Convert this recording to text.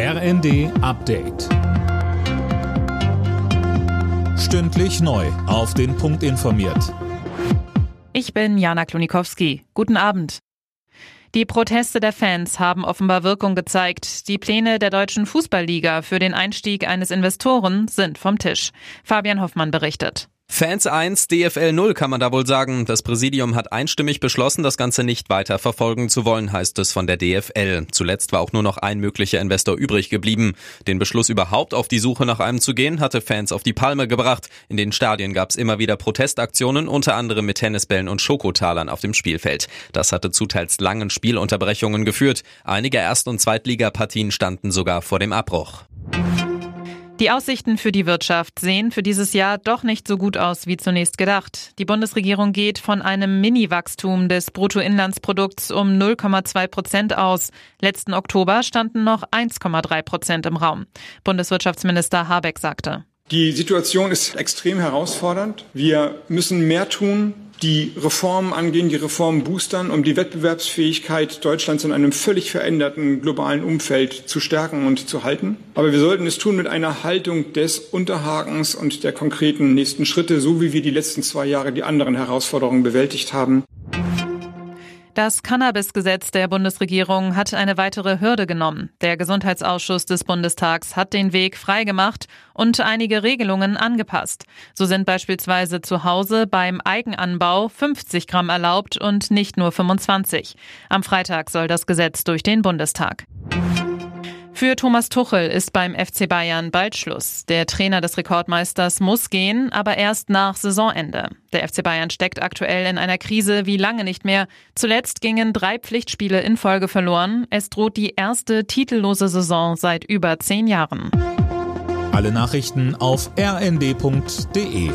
RND Update. Stündlich neu. Auf den Punkt informiert. Ich bin Jana Klonikowski. Guten Abend. Die Proteste der Fans haben offenbar Wirkung gezeigt. Die Pläne der deutschen Fußballliga für den Einstieg eines Investoren sind vom Tisch. Fabian Hoffmann berichtet. Fans 1, DFL 0 kann man da wohl sagen. Das Präsidium hat einstimmig beschlossen, das Ganze nicht weiter verfolgen zu wollen, heißt es von der DFL. Zuletzt war auch nur noch ein möglicher Investor übrig geblieben. Den Beschluss überhaupt auf die Suche nach einem zu gehen, hatte Fans auf die Palme gebracht. In den Stadien gab es immer wieder Protestaktionen, unter anderem mit Tennisbällen und Schokotalern auf dem Spielfeld. Das hatte zu teils langen Spielunterbrechungen geführt. Einige Erst- und Zweitligapartien standen sogar vor dem Abbruch. Die Aussichten für die Wirtschaft sehen für dieses Jahr doch nicht so gut aus wie zunächst gedacht. Die Bundesregierung geht von einem Mini-Wachstum des Bruttoinlandsprodukts um 0,2 Prozent aus. Letzten Oktober standen noch 1,3 Prozent im Raum. Bundeswirtschaftsminister Habeck sagte. Die Situation ist extrem herausfordernd. Wir müssen mehr tun, die Reformen angehen, die Reformen boostern, um die Wettbewerbsfähigkeit Deutschlands in einem völlig veränderten globalen Umfeld zu stärken und zu halten. Aber wir sollten es tun mit einer Haltung des Unterhakens und der konkreten nächsten Schritte, so wie wir die letzten zwei Jahre die anderen Herausforderungen bewältigt haben. Das Cannabis-Gesetz der Bundesregierung hat eine weitere Hürde genommen. Der Gesundheitsausschuss des Bundestags hat den Weg freigemacht und einige Regelungen angepasst. So sind beispielsweise zu Hause beim Eigenanbau 50 Gramm erlaubt und nicht nur 25. Am Freitag soll das Gesetz durch den Bundestag. Für Thomas Tuchel ist beim FC Bayern bald Schluss. Der Trainer des Rekordmeisters muss gehen, aber erst nach Saisonende. Der FC Bayern steckt aktuell in einer Krise wie lange nicht mehr. Zuletzt gingen drei Pflichtspiele in Folge verloren. Es droht die erste titellose Saison seit über zehn Jahren. Alle Nachrichten auf rnd.de